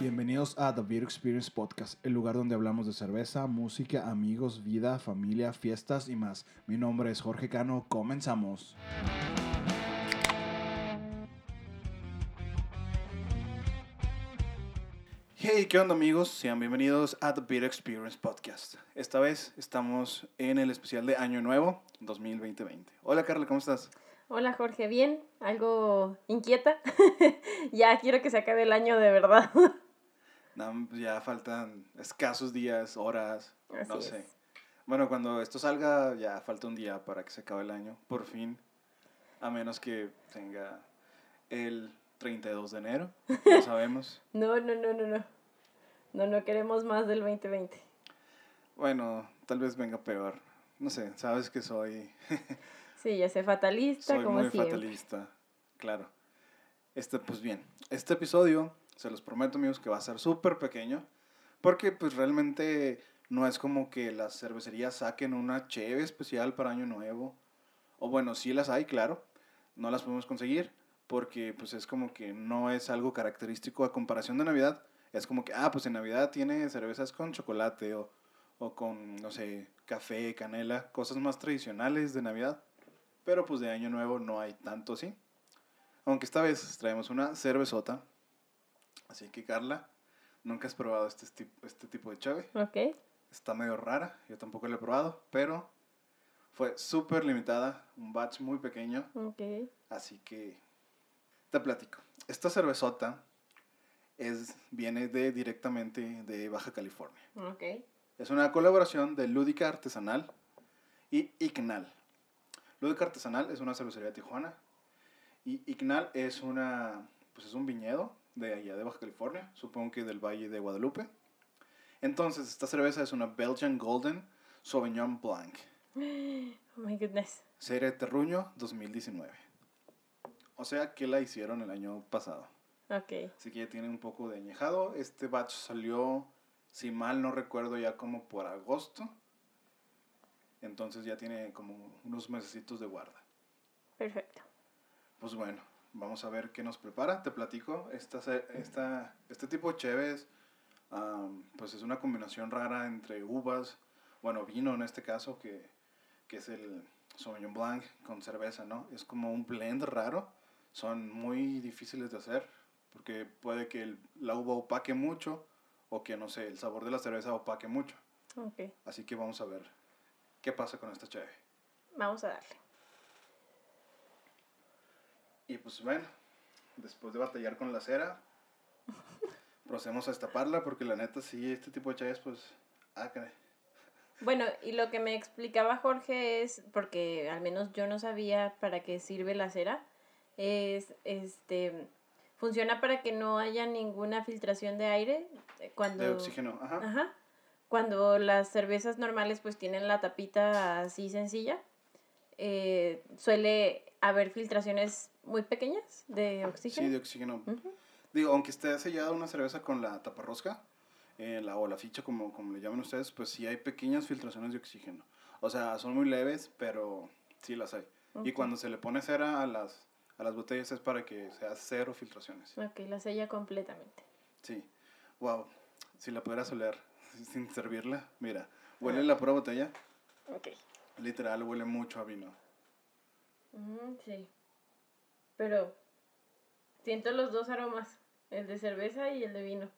Bienvenidos a The Beer Experience Podcast, el lugar donde hablamos de cerveza, música, amigos, vida, familia, fiestas y más. Mi nombre es Jorge Cano, comenzamos. Hey, ¿qué onda amigos? Sean bienvenidos a The Beer Experience Podcast. Esta vez estamos en el especial de Año Nuevo 2020. Hola Carla, ¿cómo estás? Hola Jorge, bien, algo inquieta. ya quiero que se acabe el año de verdad. No, pues ya faltan escasos días, horas, no sé. Bueno, cuando esto salga ya falta un día para que se acabe el año, por fin. A menos que tenga el 32 de enero, no sabemos. no, no, no, no, no. No, no queremos más del 2020. Bueno, tal vez venga peor. No sé, sabes que soy... sí, ya sé, fatalista soy muy fatalista, claro. Este, pues bien, este episodio se los prometo, amigos, que va a ser súper pequeño. Porque, pues, realmente no es como que las cervecerías saquen una cheve especial para Año Nuevo. O bueno, sí las hay, claro. No las podemos conseguir. Porque, pues, es como que no es algo característico a comparación de Navidad. Es como que, ah, pues en Navidad tiene cervezas con chocolate o, o con, no sé, café, canela, cosas más tradicionales de Navidad. Pero pues de Año Nuevo no hay tanto así. Aunque esta vez traemos una cervezota Así que Carla, nunca has probado este, este tipo de chave. Ok. Está medio rara, yo tampoco la he probado, pero fue súper limitada, un batch muy pequeño. Ok. Así que te platico. Esta cervezota es, viene de, directamente de Baja California. Ok. Es una colaboración de Lúdica Artesanal y Ignal. Lúdica Artesanal es una cervecería de Tijuana y Ignal es una pues es un viñedo de allá de Baja California, supongo que del Valle de Guadalupe. Entonces, esta cerveza es una Belgian Golden Sauvignon Blanc. Oh my goodness. Serie Terruño 2019. O sea que la hicieron el año pasado. Ok. Así que ya tiene un poco de añejado. Este batch salió, si mal no recuerdo, ya como por agosto. Entonces ya tiene como unos mesecitos de guarda. Perfecto. Pues bueno, Vamos a ver qué nos prepara. Te platico. Esta, esta, este tipo de cheves, pues es una combinación rara entre uvas, bueno, vino en este caso, que, que es el Sauvignon Blanc con cerveza, ¿no? Es como un blend raro. Son muy difíciles de hacer porque puede que el, la uva opaque mucho o que, no sé, el sabor de la cerveza opaque mucho. Okay. Así que vamos a ver qué pasa con esta cheve. Vamos a darle. Y pues bueno, después de batallar con la cera, procedemos a destaparla porque la neta sí, este tipo de chayas pues, ah, Bueno, y lo que me explicaba Jorge es, porque al menos yo no sabía para qué sirve la cera, es, este, funciona para que no haya ninguna filtración de aire eh, cuando... De oxígeno, ajá. Ajá. Cuando las cervezas normales pues tienen la tapita así sencilla, eh, suele haber filtraciones muy pequeñas de oxígeno. Sí, de oxígeno. Digo, aunque esté sellada una cerveza con la taparrosca, eh, la, o la ficha, como, como le llaman ustedes, pues sí hay pequeñas filtraciones de oxígeno. O sea, son muy leves, pero sí las hay. Y cuando se le pone cera a las, a las botellas es para que sea cero filtraciones. Ok, la sella completamente. Sí. Wow. Si la pudieras oler sin servirla, mira, huele la pura botella. Ok. Literal, huele mucho a vino. sí. Pero siento los dos aromas, el de cerveza y el de vino.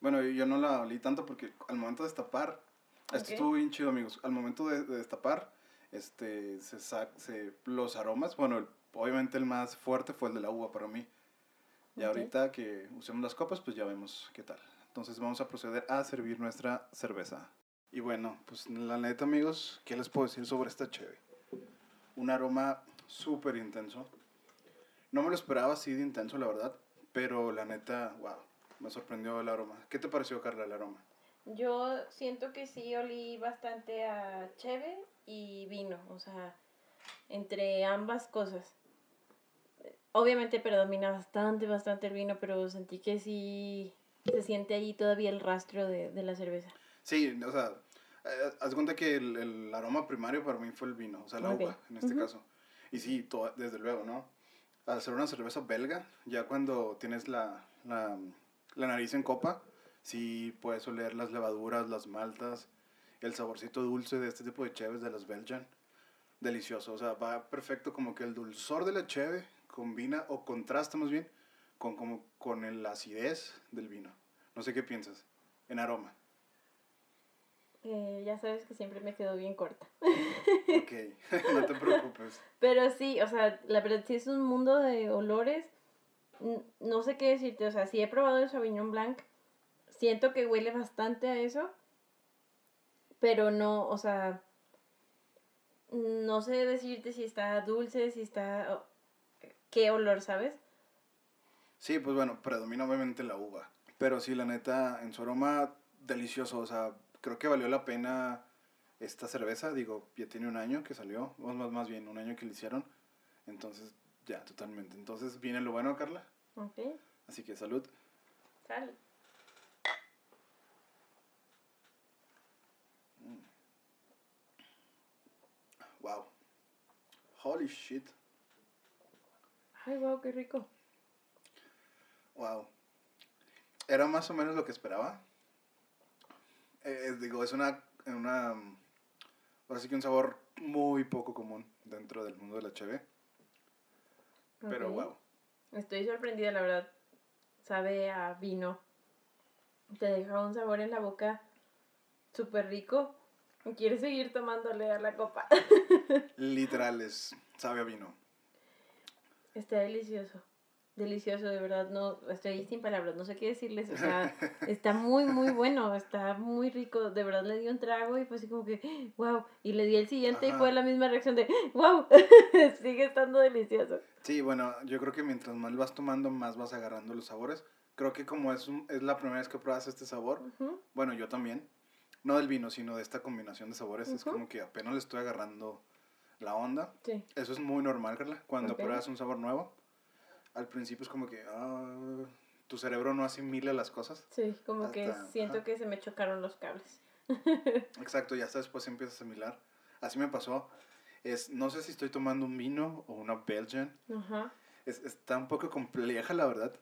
Bueno, yo no la olí tanto porque al momento de destapar, esto estuvo bien chido, amigos. Al momento de, destapar, este, se, se los aromas, bueno, obviamente el más fuerte fue el de la uva para mí. Y ahorita que usemos las copas, pues ya vemos qué tal. Entonces vamos a proceder a servir nuestra cerveza. Y bueno, pues la neta, amigos, ¿qué les puedo decir sobre esta cheve? Un aroma súper intenso no me lo esperaba así de intenso, la verdad. Pero la neta, wow, me sorprendió el aroma. ¿Qué te pareció, Carla, el aroma? Yo siento que sí olí bastante a cheve y vino, o sea, entre ambas cosas. Obviamente predomina bastante, bastante el vino, pero sentí que sí se siente ahí todavía el rastro de, la cerveza. Sí, o sea, eh, haz cuenta que el, aroma primario para mí fue el vino, o sea, la uva en este caso. Y sí, desde luego, ¿no? Hacer una cerveza belga, ya cuando tienes la, la, la nariz en copa, Sí puedes oler las levaduras, las maltas, el saborcito dulce de este tipo de cheves de las Belgian. Delicioso, o sea, va perfecto como que el dulzor de la cheve combina o contrasta más bien con, como, con el acidez del vino. No sé qué piensas en aroma. Eh, ya sabes que siempre me quedo bien corta. Ok, no te preocupes. Pero sí, o sea, la verdad sí es un mundo de olores. No sé qué decirte, o sea, sí he probado el Sauvignon Blanc. Siento que huele bastante a eso. Pero no, o sea, no sé decirte si está dulce, si está... ¿Qué olor, sabes? Sí, pues bueno, predomina obviamente la uva. Pero sí, la neta, en su aroma, delicioso. O sea, creo que valió la pena esta cerveza. Digo, ya tiene un año que salió. O más, más bien, un año que le hicieron. Entonces, ya, totalmente. Entonces, viene lo bueno, Carla. Ok, Así que salud. sal. Wow. Holy shit. Ay, wow, qué rico. Wow. Era más o menos lo que esperaba. Eh, digo, es una, una... Ahora sí que un sabor muy poco común dentro del mundo de la cheve. Pero wow. Estoy sorprendida, la verdad. Sabe a vino. Te deja un sabor en la boca súper rico. Y quieres seguir tomándole a la copa. Literal, es, sabe a vino. Está delicioso. Delicioso, de verdad. No, estoy sin palabras. No sé qué decirles. O sea, está muy, muy bueno. Está muy rico. De verdad le di un trago y fue así como que, wow. Y le di el siguiente y Ajá. fue la misma reacción de, wow. Sigue estando delicioso. Sí, bueno, yo creo que mientras más vas tomando, más vas agarrando los sabores. Creo que como es, un- es la primera vez que pruebas este sabor, Ujú. bueno, yo también, no del vino, sino de esta combinación de sabores, es Ujú. como que apenas le estoy agarrando la onda. Sí. Eso es muy normal, Carla. Cuando Ok. pruebas un sabor nuevo, al principio es como que ah, tu cerebro no asimila las cosas. Sí, como que Hasta- siento ajá. que se me chocaron los cables. Exacto, y hasta después empiezas a asimilar. Así me pasó. Es, no sé si estoy tomando un vino o una Belgian. Ajá. Es, está un poco compleja, la verdad.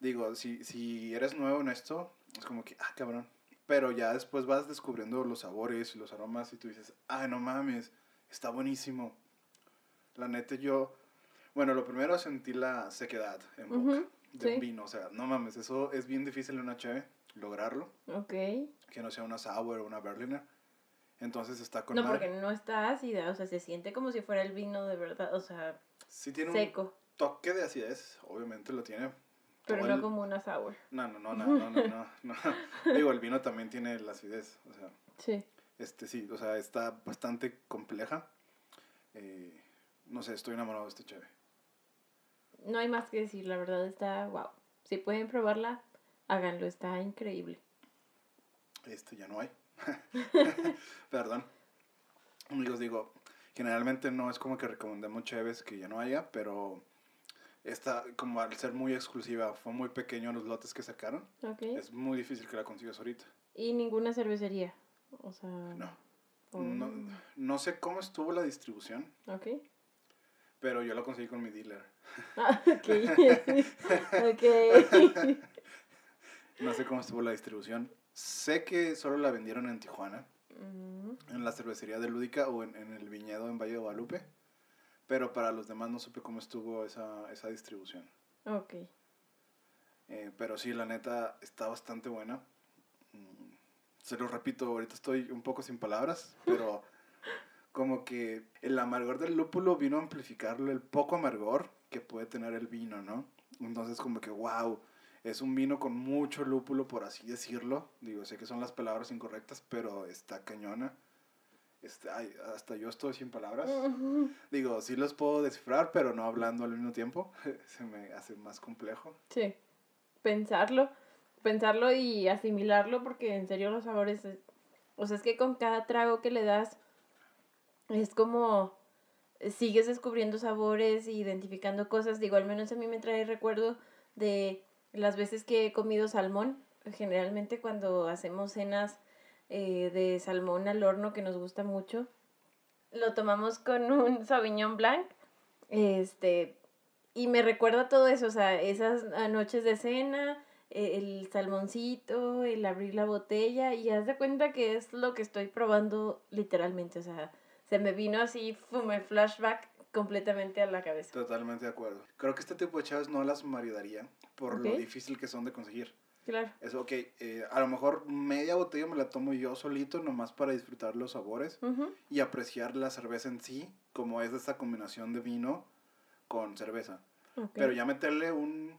Digo, si, si eres nuevo en esto, es como que, ah, cabrón. Pero ya después vas descubriendo los sabores y los aromas y tú dices, ay, no mames, está buenísimo. La neta, yo, bueno, lo primero sentí la sequedad en boca Ujú, del sí. vino. O sea, no mames, eso es bien difícil en una cheve, lograrlo. Ok. Que no sea una sour o una berliner. Entonces está con No, porque no está ácida, o sea, se siente como si fuera el vino de verdad, o sea, Sí tiene seco, un toque de acidez, obviamente lo tiene. pero no el- como una sour. No, no, no, no, no, no, no, no. Digo, el vino también tiene la acidez, o sea, Sí. este sí, o sea, está bastante compleja. Eh, no sé, estoy enamorado de este cheve. No hay más que decir, la verdad está wow. Si pueden probarla, háganlo, está increíble. Este ya no hay. Perdón. Amigos, digo, generalmente no es como que recomendemos cheves que ya no haya, pero esta, como al ser muy exclusiva, fue muy pequeño los lotes que sacaron. Ok. Es muy difícil que la consigas ahorita. Y ninguna cervecería, o sea. No. No, no sé cómo estuvo la distribución, Ok. Pero yo la conseguí con mi dealer. Ah, ok. ok. No sé cómo estuvo la distribución. Sé que solo la vendieron en Tijuana, Mm, en la cervecería de Lúdica o en, en el viñedo en Valle de Guadalupe. Pero para los demás no supe cómo estuvo esa, esa distribución. ok. Eh, pero sí, la neta está bastante buena. Mm, Se lo repito, ahorita estoy un poco sin palabras, pero como que el amargor del lúpulo vino a amplificarlo el poco amargor que puede tener el vino, ¿no? Entonces como que, wow, es un vino con mucho lúpulo, por así decirlo. Digo, sé que son las palabras incorrectas, pero está cañona. Este, ay, hasta yo estoy sin palabras. Digo, sí los puedo descifrar, pero no hablando al mismo tiempo. Se me hace más complejo. Sí. Pensarlo, pensarlo y asimilarlo porque en serio los sabores, es- o sea, es que con cada trago que le das es como eh, sigues descubriendo sabores identificando cosas. Digo, al menos a mí me trae recuerdo de las veces que he comido salmón. Generalmente cuando hacemos cenas eh, de salmón al horno que nos gusta mucho, lo tomamos con un Sauvignon Blanc. Este, y me recuerda todo eso, o sea, esas noches de cena, e, el salmoncito, el abrir la botella y haz de cuenta que es lo que estoy probando literalmente, o sea, se me vino así, fue flashback completamente a la cabeza. Totalmente de acuerdo. Creo que este tipo de chaves no las maridaría por lo difícil que son de conseguir. Claro. Es ok, eh, a lo mejor media botella me la tomo yo solito, nomás para disfrutar los sabores y apreciar la cerveza en sí, como es esta combinación de vino con cerveza. Pero ya meterle un,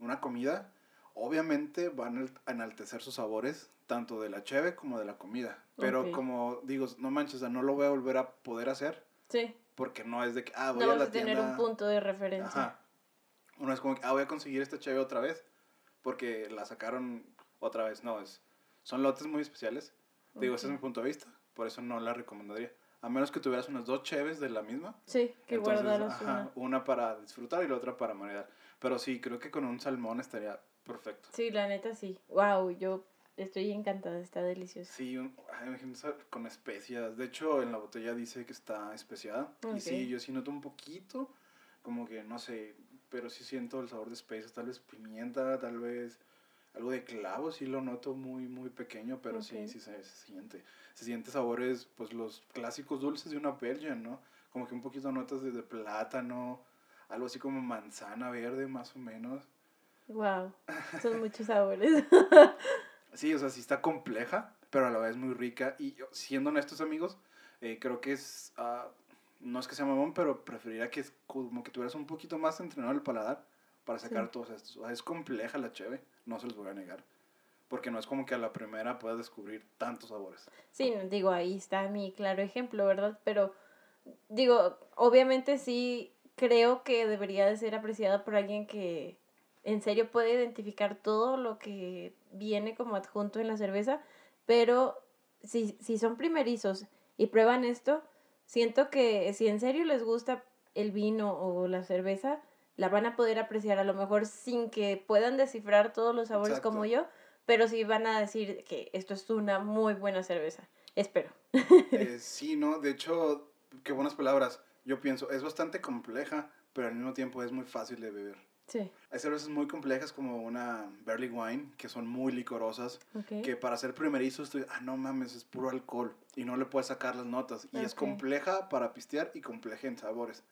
una comida, obviamente van a enaltecer sus sabores, tanto de la cheve como de la comida. Pero como digo, no manches, no lo voy a volver a poder hacer. Sí. Porque no es de que, ah, voy a la tener un punto de referencia. Ajá. Uno es como que, ah, voy a conseguir esta cheve otra vez porque la sacaron otra vez. No, es, son lotes muy especiales. Digo, ese es mi punto de vista, por eso no la recomendaría. A menos que tuvieras unas dos cheves de la misma. Sí, que una. Una para disfrutar y la otra para maridar. Pero sí, creo que con un salmón estaría perfecto. Sí, la neta sí. Wow, yo estoy encantada, está delicioso. Sí, imagínate con especias. De hecho, en la botella dice que está especiada. Y sí, yo sí noto un poquito, como que, no sé, pero sí siento el sabor de especias, tal vez pimienta, tal vez algo de clavo, sí lo noto muy, muy pequeño, pero sí, sí se, siente. Se siente sabores, pues los clásicos dulces de una Belgian, ¿no? Como que un poquito notas de, plátano, algo así como manzana verde, más o menos. Wow, son muchos sabores. sí, o sea, sí está compleja, pero a la vez muy rica. Y siendo honestos, amigos, eh, creo que es... Uh, no es que sea mamón, pero preferiría que como que tuvieras un poquito más entrenado el paladar para sacar todos estos. es compleja la cheve, no se los voy a negar. Porque no es como que a la primera puedas descubrir tantos sabores. Sí, digo, ahí está mi claro ejemplo, ¿verdad? Pero, digo, obviamente sí creo que debería de ser apreciada por alguien que en serio puede identificar todo lo que viene como adjunto en la cerveza, pero si, si son primerizos y prueban esto, siento que si en serio les gusta el vino o la cerveza, la van a poder apreciar a lo mejor sin que puedan descifrar todos los sabores como yo, pero sí van a decir que esto es una muy buena cerveza. Espero. Eh, sí, ¿no? De hecho, qué buenas palabras. Yo pienso, es bastante compleja, pero al mismo tiempo es muy fácil de beber. Sí. Hay cervezas muy complejas como una Barley Wine, que son muy licorosas, que para ser primerizos, estoy, ah, no mames, es puro alcohol y no le puedes sacar las notas. Y es compleja para pistear y compleja en sabores.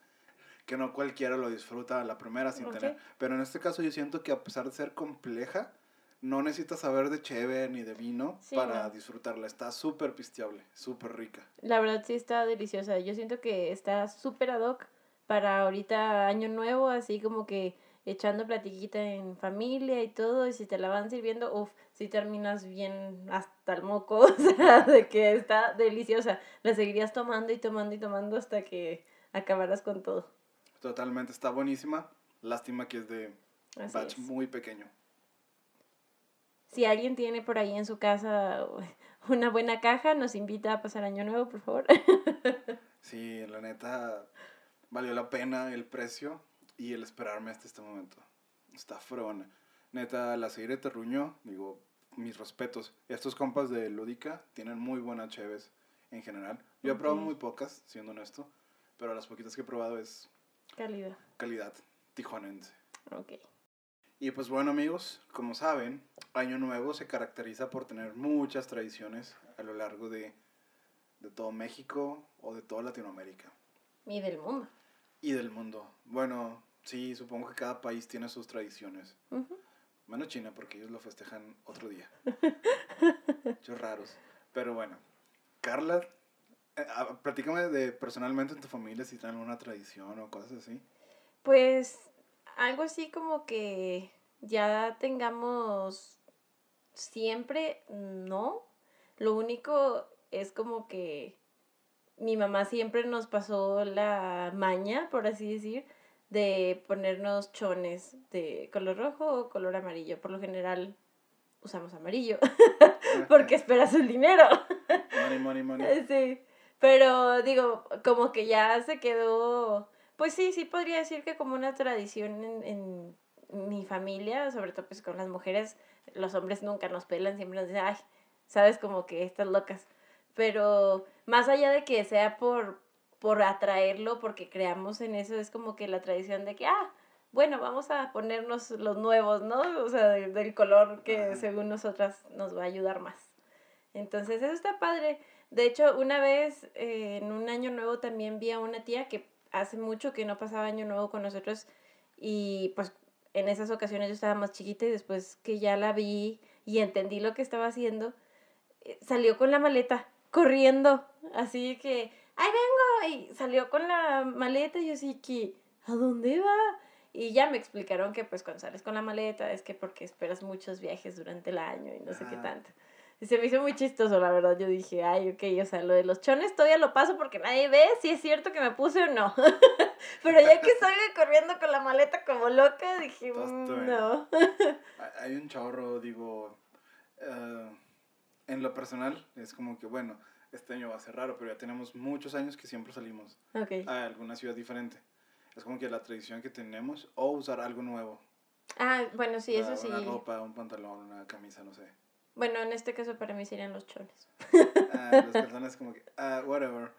Que no cualquiera lo disfruta a la primera sin tener. Pero en este caso yo siento que a pesar de ser compleja, no necesitas saber de cheve ni de vino para disfrutarla. Está súper pisteable, súper rica. La verdad sí está deliciosa. Yo siento que está súper ad hoc para ahorita año nuevo, así como que echando platiquita en familia y todo, y si te la van sirviendo, uff, si terminas bien hasta el moco, o sea, de que está deliciosa. La seguirías tomando y tomando y tomando hasta que acabaras con todo. Totalmente, está buenísima. Lástima que es de batch muy pequeño. Si alguien tiene por ahí en su casa una buena caja, nos invita a pasar año nuevo, por favor. sí, la neta, valió la pena el precio y el esperarme hasta este momento. Está fregona. Neta, la de Terruño, digo, mis respetos. Estos compas de Lúdica tienen muy buenas cheves en general. Yo he probado muy pocas, siendo honesto, pero las poquitas que he probado es... Calidad. Calidad, tijuanense. Ok. Y pues bueno amigos, como saben, Año Nuevo se caracteriza por tener muchas tradiciones a lo largo de, de todo México o de toda Latinoamérica. Y del mundo y del mundo. Bueno, sí, supongo que cada país tiene sus tradiciones. Menos China, porque ellos lo festejan otro día. Muchos raros. Pero bueno, Carla, eh, platícame de personalmente en tu familia si tienen alguna tradición o cosas así. Pues algo así como que ya tengamos siempre, no. Lo único es como que mi mamá siempre nos pasó la maña, por así decir, de ponernos chones de color rojo o color amarillo. Por lo general usamos amarillo, porque esperas el dinero. Money, money, money. Sí, pero digo, como que ya se quedó, pues sí, sí podría decir que como una tradición en, en mi familia, sobre todo pues con las mujeres, los hombres nunca nos pelan, siempre nos dicen, ay, sabes como que estas locas. Pero más allá de que sea por, por atraerlo, porque creamos en eso, es como que la tradición de que, ah, bueno, vamos a ponernos los nuevos, ¿no? O sea, del color que según nosotras nos va a ayudar más. Entonces, eso está padre. De hecho, una vez eh, en un año nuevo también vi a una tía que hace mucho que no pasaba año nuevo con nosotros y pues en esas ocasiones yo estaba más chiquita y después que ya la vi y entendí lo que estaba haciendo, eh, salió con la maleta, corriendo, así que, ¡ay, vengo! Y salió con la maleta y yo así que, ¿a dónde va? Y ya me explicaron que pues cuando sales con la maleta es que porque esperas muchos viajes durante el año y no sé qué tanto. Y se me hizo muy chistoso, la verdad. Yo dije, ay, ok, o sea, lo de los chones todavía lo paso porque nadie ve si es cierto que me puse o no. Pero ya que salgo corriendo con la maleta como loca, dije, mm, no. Hay un chorro, digo, uh, en lo personal, es como que, bueno, este año va a ser raro, pero ya tenemos muchos años que siempre salimos a alguna ciudad diferente. Es como que la tradición que tenemos, o usar algo nuevo. Ah, bueno, sí, eso sí. Una ropa, un pantalón, una camisa, no sé. Bueno, en este caso para mí serían los chones. Ah, las personas como que, ah, whatever.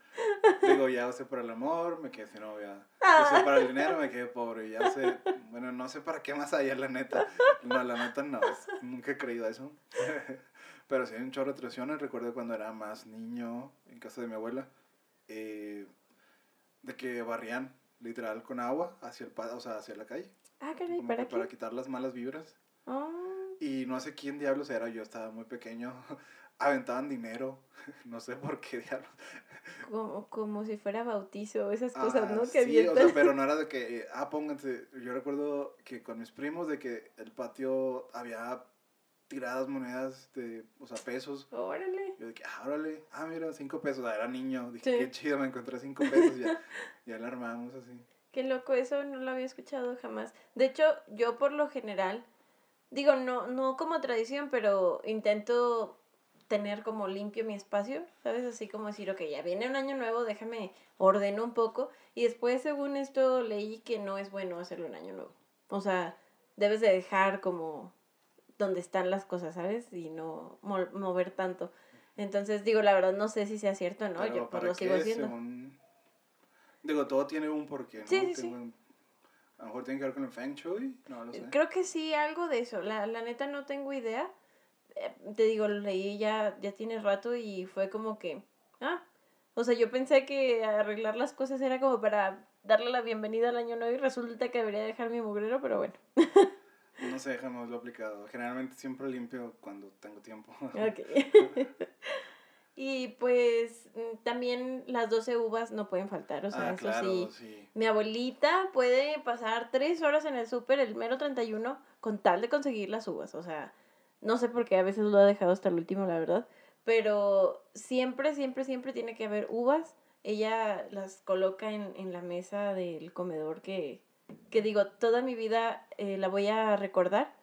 Digo, ya usé para el amor, me quedé sin novia. Ah. Usé para el dinero, me quedé pobre. Ya sé, bueno, no sé para qué más allá, la neta. No, la neta no, nunca he creído eso. Pero sí hay un chorro de tradiciones. Recuerdo cuando era más niño, en casa de mi abuela, eh, de que barrían literal con agua hacia el o sea, hacia la calle. Ah, caray, ¿para? Para quitar las malas vibras. Oh. Y no sé quién diablos era, yo estaba muy pequeño. Aventaban dinero, no sé por qué diablos. Como, como si fuera bautizo, esas cosas, ¿no? Que sí, o sea, pero no era de que, ah, pónganse. Yo recuerdo que con mis primos de que el patio había tiradas monedas de, o sea, pesos. Órale. Yo dije, ah, órale, ah, mira, cinco pesos, ah, era niño. Dije, qué chido, me encontré cinco pesos, ya, ya la armamos así. Qué loco, eso no lo había escuchado jamás. De hecho, yo por lo general digo, no, no como tradición, pero intento tener como limpio mi espacio, ¿sabes? Así como decir, ok, ya viene un año nuevo, déjame ordeno un poco. Y después, según esto, leí que no es bueno hacerlo un año nuevo. O sea, debes de dejar como donde están las cosas, ¿sabes? Y no mover tanto. Entonces, digo, la verdad no sé si sea cierto o no, yo pues lo sigo haciendo. Digo, todo tiene un porqué, ¿no? Sí, sí, a lo mejor tiene que ver con el Feng Shui, no lo sé. Creo que sí, algo de eso. La, la neta no tengo idea. Eh, te digo, lo leí ya, ya tiene rato y fue como que, ah, o sea, yo pensé que arreglar las cosas era como para darle la bienvenida al año nuevo y resulta que debería dejar mi mugrero, pero bueno. no sé, jamás lo he aplicado. Generalmente siempre limpio cuando tengo tiempo. Ok. Y pues también las 12 uvas no pueden faltar, o sea, ah, eso sí. Mi abuelita puede pasar tres horas en el súper el mero 31 con tal de conseguir las uvas, o sea, no sé por qué a veces lo ha dejado hasta el último, la verdad, pero siempre, siempre, siempre tiene que haber uvas. Ella las coloca en, en la mesa del comedor que, que digo, toda mi vida eh, la voy a recordar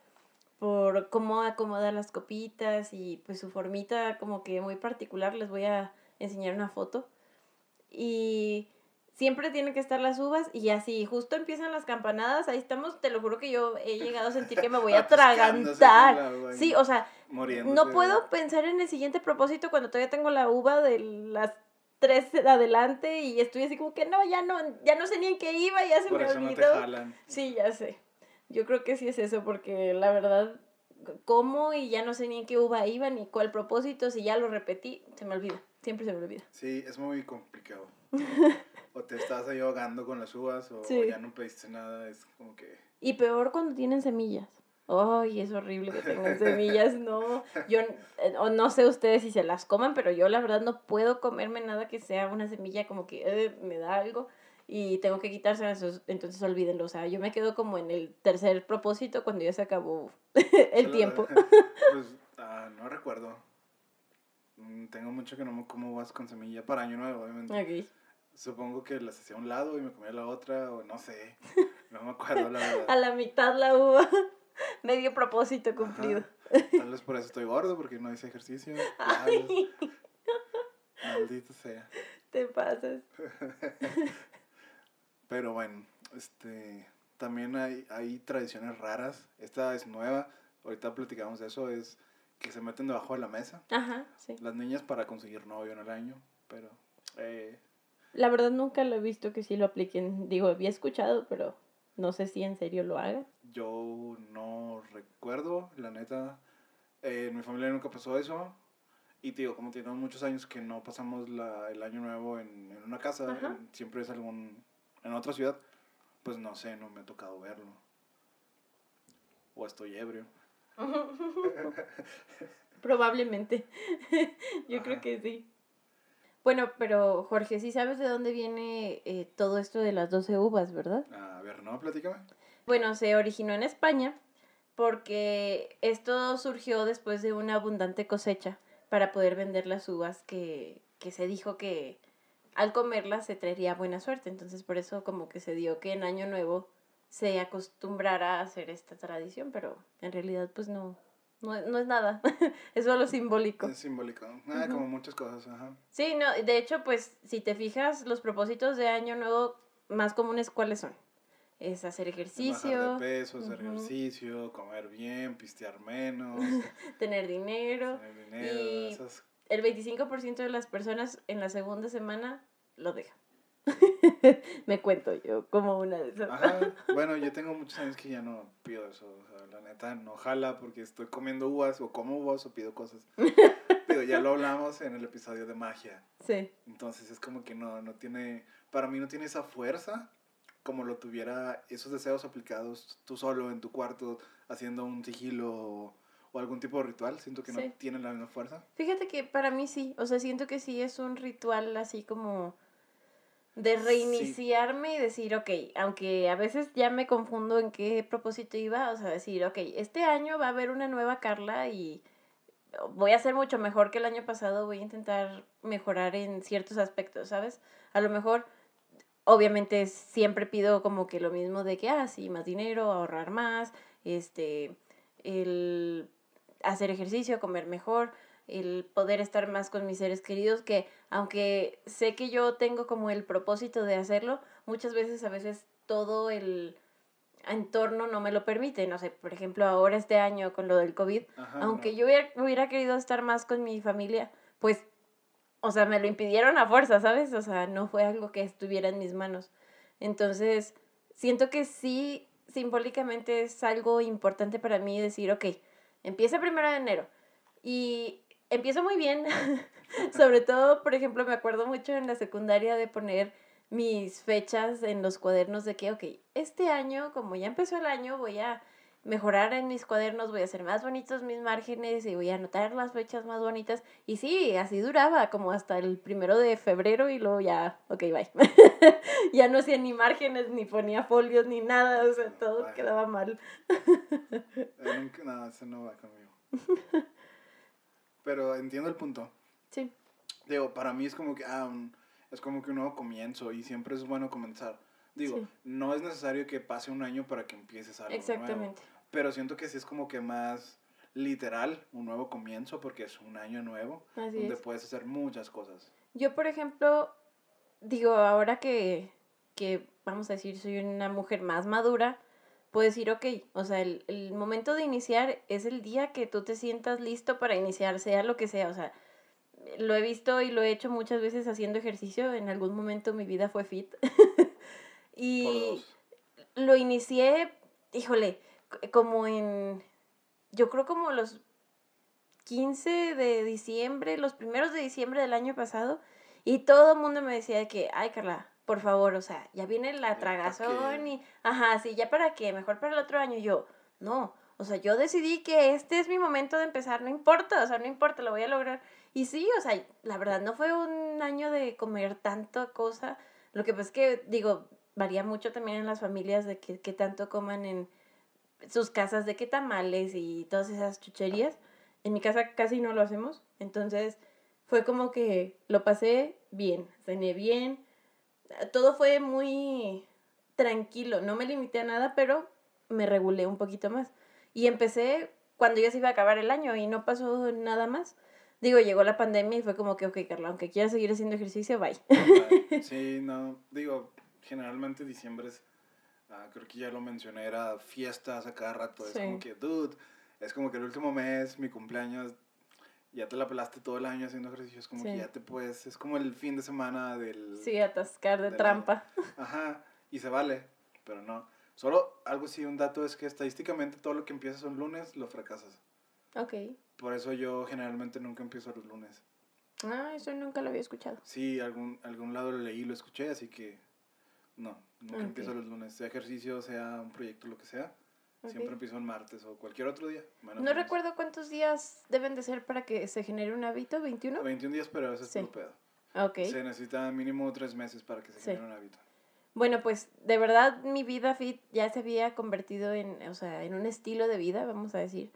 por cómo acomoda las copitas y pues su formita como que muy particular. Les voy a enseñar una foto. Y siempre tienen que estar las uvas y así, justo empiezan las campanadas, ahí estamos, te lo juro que yo he llegado a sentir que me voy a atragantar. Sí, o sea, no puedo pensar en el siguiente propósito cuando todavía tengo la uva de las tres adelante y estoy así como que no, ya no, ya no sé ni en qué iba, ya se me olvidó. sí, ya sé. Yo creo que sí es eso, porque la verdad, cómo y ya no sé ni en qué uva iba ni cuál propósito, si ya lo repetí, se me olvida, siempre se me olvida. Sí, es muy complicado. o te estás ahí ahogando con las uvas o, ya no pediste nada, es como que... Y peor cuando tienen semillas. Ay, es horrible que tengan semillas, no. Yo eh, no sé ustedes si se las coman, pero yo la verdad no puedo comerme nada que sea una semilla como que eh, me da algo y tengo que quitárselas, entonces olvídenlo. O sea, yo me quedo como en el tercer propósito cuando ya se acabó el tiempo. Pues ah, no recuerdo. Mm, tengo mucho que no me como uvas con semilla para año nuevo, obviamente. Supongo que las hacía a un lado y me comía la otra, o no sé. No me acuerdo, la verdad. a la mitad la uva. Medio propósito cumplido. Tal vez por eso estoy gordo, porque no hice ejercicio. Maldito sea. Te pasas. Pero bueno, este, también hay, hay tradiciones raras. Esta es nueva. Ahorita platicamos de eso. Es que se meten debajo de la mesa. Ajá, sí. Las niñas para conseguir novio en el año. Pero... Eh, la verdad nunca lo he visto que sí lo apliquen. Digo, había escuchado, pero No sé si en serio lo haga. Yo no recuerdo, la neta. eh, en mi familia nunca pasó eso. Y te digo, como tenemos muchos años que no pasamos la, el año nuevo en, en una casa, en- siempre es algún. en otra ciudad, pues no sé, no me ha tocado verlo. O estoy ebrio. Probablemente. Yo Ajá. creo que sí. Bueno, pero Jorge, sí sabes de dónde viene eh, todo esto de las 12 uvas, ¿verdad? A ver, no, platícame. Bueno, se originó en España porque esto surgió después de una abundante cosecha para poder vender las uvas que, que se dijo que al comerlas se traería buena suerte. Entonces por eso como que se dio que en Año Nuevo se acostumbrara a hacer esta tradición, pero en realidad pues no, no, es- no es nada, es solo simbólico. Es simbólico. Ah. Como muchas cosas, ajá. Sí, no, de hecho pues si te fijas los propósitos de Año Nuevo más comunes cuáles son. Es hacer ejercicio, Bajar de peso, hacer ejercicio, comer bien, pistear menos, tener dinero. tener dinero, y- esas El 25% de las personas en la segunda semana lo dejan. Me cuento yo como una de esas. Ajá, bueno, yo tengo muchos años que ya no pido eso, o sea, la neta no jala porque estoy comiendo uvas o como uvas o pido cosas. Digo, ya lo hablamos en el episodio de magia, Sí, entonces es como que no, no tiene, para mí no tiene esa fuerza como lo tuviera esos deseos aplicados tú solo en tu cuarto haciendo un sigilo o, o algún tipo de ritual, siento que Sí. no tienen la misma fuerza. fíjate que para mí sí, o sea, siento que sí es un ritual así como de Sí. reiniciarme y decir, ok, aunque a veces ya me confundo en qué propósito iba, o sea, decir, ok, este año va a haber una nueva Carla y voy a ser mucho mejor que el año pasado, voy a intentar mejorar en ciertos aspectos, ¿sabes? A lo mejor, obviamente siempre pido como que lo mismo de que, ah, sí, más dinero, ahorrar más, este, el hacer ejercicio, comer mejor, el poder estar más con mis seres queridos, que aunque sé que yo tengo como el propósito de hacerlo, muchas veces a veces todo el entorno no me lo permite, no sé, por ejemplo, ahora este año con lo del COVID, Ajá, aunque no. yo hubiera, hubiera querido estar más con mi familia, pues, o sea, me lo impidieron a fuerza, ¿sabes? O sea, no fue algo que estuviera en mis manos. Entonces, siento que sí, simbólicamente es algo importante para mí decir, ok, empieza primero de enero. Y empiezo muy bien. Sobre todo, por ejemplo, me acuerdo mucho en la secundaria de poner mis fechas en los cuadernos de que, ok, este año, como ya empezó el año, voy a mejorar en mis cuadernos, voy a hacer más bonitos mis márgenes y voy a anotar las fechas más bonitas. Y sí, así duraba como hasta el primero de febrero y luego ya, ok, bye. ya no hacía ni márgenes, ni ponía folios, ni nada, o sea, todo quedaba mal. No, eso no va conmigo. Pero entiendo el punto. Sí, Digo, para mí es como que, ah, un- es como que un nuevo comienzo y siempre es bueno comenzar. Digo, Sí. no es necesario que pase un año para que empieces algo nuevo. exactamente. Pero siento que sí es como que más literal, un nuevo comienzo, porque es un año nuevo, Así donde es. puedes hacer muchas cosas. Yo, por ejemplo, digo, ahora que, que vamos a decir, soy una mujer más madura, puedo decir, ok, o sea, el, el momento de iniciar es el día que tú te sientas listo para iniciar, sea lo que sea, o sea, lo he visto y lo he hecho muchas veces haciendo ejercicio, en algún momento mi vida fue fit. Y lo inicié, híjole, como en, yo creo como los 15 de diciembre, los primeros de diciembre del año pasado, y todo el mundo me decía de que, ay Carla, por favor, o sea, ya viene la ¿pa' tragazón qué? y, ajá, sí, ya para qué, mejor para el otro año. Yo, no, o sea, yo decidí que este es mi momento de empezar, no importa, o sea, no importa, lo voy a lograr. Y sí, o sea, la verdad, no fue un año de comer tanta cosa. Lo que pasa es que, digo, varía mucho también en las familias de que, que tanto coman en sus casas, de qué tamales y todas esas chucherías. En mi casa casi no lo hacemos, entonces fue como que lo pasé bien, cené bien, todo fue muy tranquilo, no me limité a nada, pero me regulé un poquito más. Y empecé cuando ya se iba a acabar el año y no pasó nada más. Digo, llegó la pandemia y fue como que, ok, Carla, aunque quieras seguir haciendo ejercicio, bye. Sí, no, digo, generalmente diciembre es, ah, creo que ya lo mencioné, era fiestas a cada rato. Es Sí. como que, dude, es como que el último mes, mi cumpleaños, ya te la pelaste todo el año haciendo ejercicio. Es como que Sí. ya te puedes, es como el fin de semana del... Sí, atascar de trampa. Ajá, y se vale, pero no. Solo algo así, un dato es que estadísticamente todo lo que empiezas un lunes lo fracasas. Ok. Por eso yo generalmente nunca empiezo los lunes. Ah, eso nunca lo había escuchado. Sí, algún, algún lado lo leí, lo escuché, así que no, nunca Ok. empiezo los lunes. Sea ejercicio, sea un proyecto, lo que sea. Ok. Siempre empiezo el martes o cualquier otro día. No lunes. recuerdo cuántos días deben de ser para que se genere un hábito, ¿21? 21 días, pero ese es Sí. pedo. Ok. Se necesita mínimo tres meses para que se Sí. genere un hábito. Bueno, pues de verdad mi vida fit ya se había convertido en, o sea, en un estilo de vida, vamos a decir.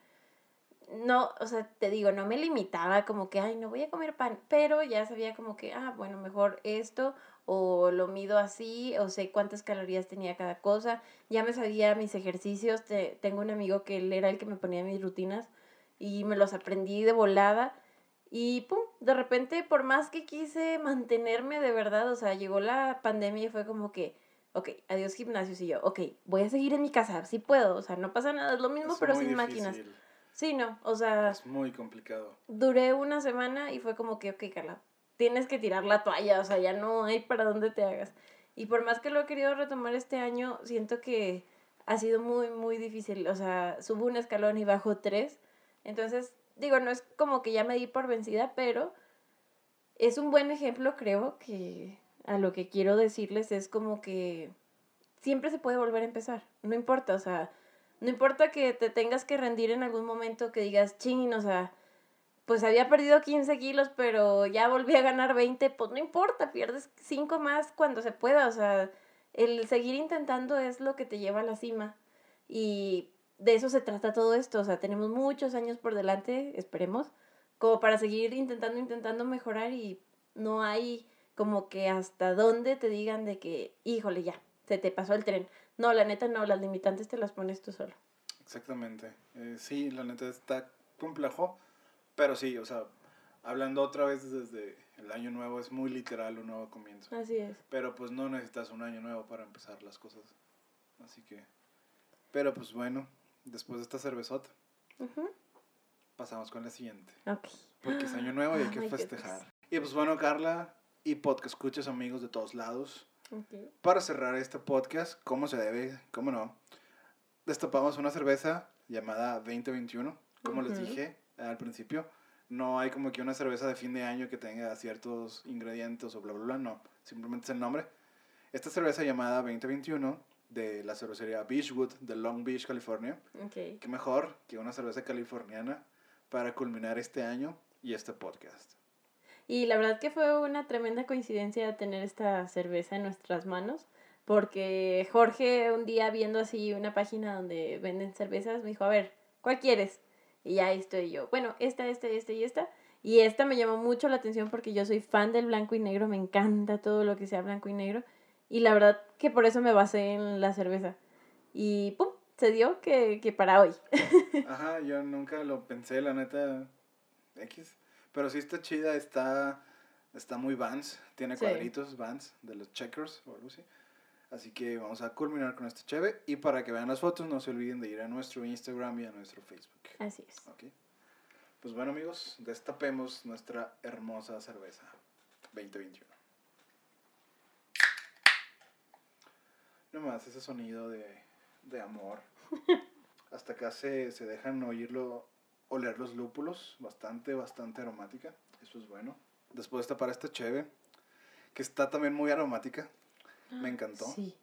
No, o sea, te digo, no me limitaba como que, ay, no voy a comer pan, pero ya sabía como que, ah, bueno, mejor esto, o lo mido así, o sé cuántas calorías tenía cada cosa, ya me sabía mis ejercicios, te- tengo un amigo que él era el que me ponía mis rutinas y me los aprendí de volada. Y pum, de repente, por más que quise mantenerme de verdad, o sea, llegó la pandemia y fue como que, ok, adiós gimnasios y yo, ok, voy a seguir en mi casa, sí puedo, o sea, no pasa nada, es lo mismo, Es pero sin máquinas. Sí, no, o sea, Es muy complicado. duré una semana y fue como que, ok, Carla, tienes que tirar la toalla, o sea, ya no hay para dónde te hagas. Y por más que lo he querido retomar este año, siento que ha sido muy, muy difícil, o sea, subo un escalón y bajo tres, entonces, digo, no es como que ya me di por vencida, pero es un buen ejemplo, creo, que a lo que quiero decirles es como que siempre se puede volver a empezar, no importa, o sea, no importa que te tengas que rendir en algún momento, que digas, chin, o sea, pues había perdido 15 kilos, pero ya volví a ganar 20, pues no importa, pierdes 5 más cuando se pueda, o sea, el seguir intentando es lo que te lleva a la cima. Y de eso se trata todo esto, o sea, tenemos muchos años por delante, esperemos, como para seguir intentando, intentando mejorar y no hay como que hasta dónde te digan de que, híjole, ya, se te pasó el tren. No, la neta no, las limitantes te las pones tú solo. Exactamente. Eh, sí, la neta está complejo, pero sí, o sea, hablando otra vez desde el año nuevo, es muy literal un nuevo comienzo. Así es. Pero pues no necesitas un año nuevo para empezar las cosas. Así que... Pero pues bueno, después de esta cervezota, Ujú. pasamos con la siguiente. Ok. Porque es año nuevo y hay que festejar. Y pues bueno, Carla y podcast escuchas amigos de todos lados. Ok. Para cerrar este podcast, como se debe, cómo no, destapamos una cerveza llamada 2021. Como les Ujú. dije al principio, no hay como que una cerveza de fin de año que tenga ciertos ingredientes o bla, bla, bla, no. Simplemente es el nombre. Esta cerveza llamada 2021 de la cervecería Beachwood de Long Beach, California. Qué mejor que una cerveza californiana para culminar este año y este podcast. Y la verdad que fue una tremenda coincidencia tener esta cerveza en nuestras manos, porque Jorge un día viendo así una página donde venden cervezas me dijo, a ver, ¿cuál quieres? Y ya ahí estoy yo, bueno, esta, esta, esta y esta. Y esta me llamó mucho la atención porque yo soy fan del blanco y negro, me encanta todo lo que sea blanco y negro. Y la verdad que por eso me basé en la cerveza. Y pum, se dio que, que para hoy. Ajá, yo nunca lo pensé, la neta, X. Pero sí está chida, está, está muy Vans, tiene Sí. cuadritos Vans de los checkers o algo así. Así que vamos a culminar con este cheve. Y para que vean las fotos, no se olviden de ir a nuestro Instagram y a nuestro Facebook. Así es. ¿ok? Pues bueno, amigos, destapemos nuestra hermosa cerveza 2021. Nomás ese sonido de, de amor. Hasta acá se, se dejan oírlo, oler los lúpulos, bastante, bastante aromática. Eso es bueno. Después está para esta cheve, que está también muy aromática. Me encantó. Sí.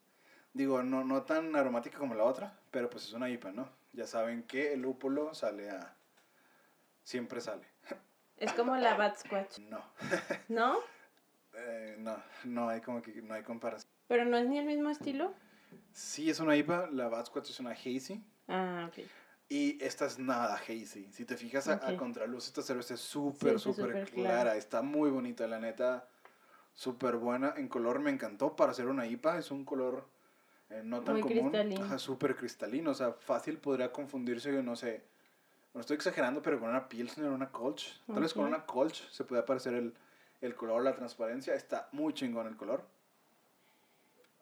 Digo, no, no tan aromática como la otra, pero pues es una IPA, ¿no? Ya saben que el lúpulo sale a... Siempre sale. Es como la Bad Squatch, No, ¿no? eh, no, no hay como que no hay comparación. Pero no es ni el mismo estilo. Sí es una IPA, la Bad Squatch es una hazy Ah, ok. y esta es nada hazy. Si te fijas a, contraluz, esta cerveza es súper, súper clara. Está muy bonita, la neta, súper buena. En color me encantó para hacer una IPA, es un color eh, no tan Muy común. cristalino. Ajá, súper cristalino, o sea, fácil podría confundirse, yo no sé. No estoy exagerando, pero con una Pilsner o una Kolsch. Tal vez con una Kolsch se puede aparecer el, el color, la transparencia. Está muy chingón el color.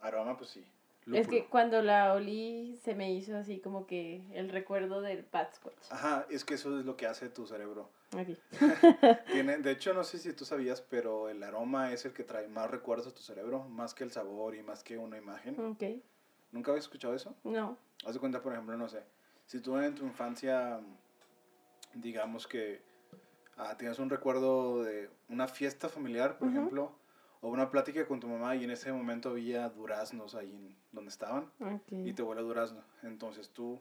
Aroma, pues sí. Es que cuando la olí se me hizo así como que el recuerdo del Squatch. Ajá, es que eso es lo que hace tu cerebro. Aquí. Tiene, de hecho, no sé si tú sabías, pero el aroma es el que trae más recuerdos a tu cerebro, más que el sabor y más que una imagen. Ok. ¿Nunca habías escuchado eso? No. Haz de cuenta, por ejemplo, no sé, si tú en tu infancia, digamos que ah, tienes un recuerdo de una fiesta familiar, por Ujú. ejemplo, o una plática con tu mamá y en ese momento había duraznos ahí en donde estaban Ok. y te huele a durazno. Entonces tú,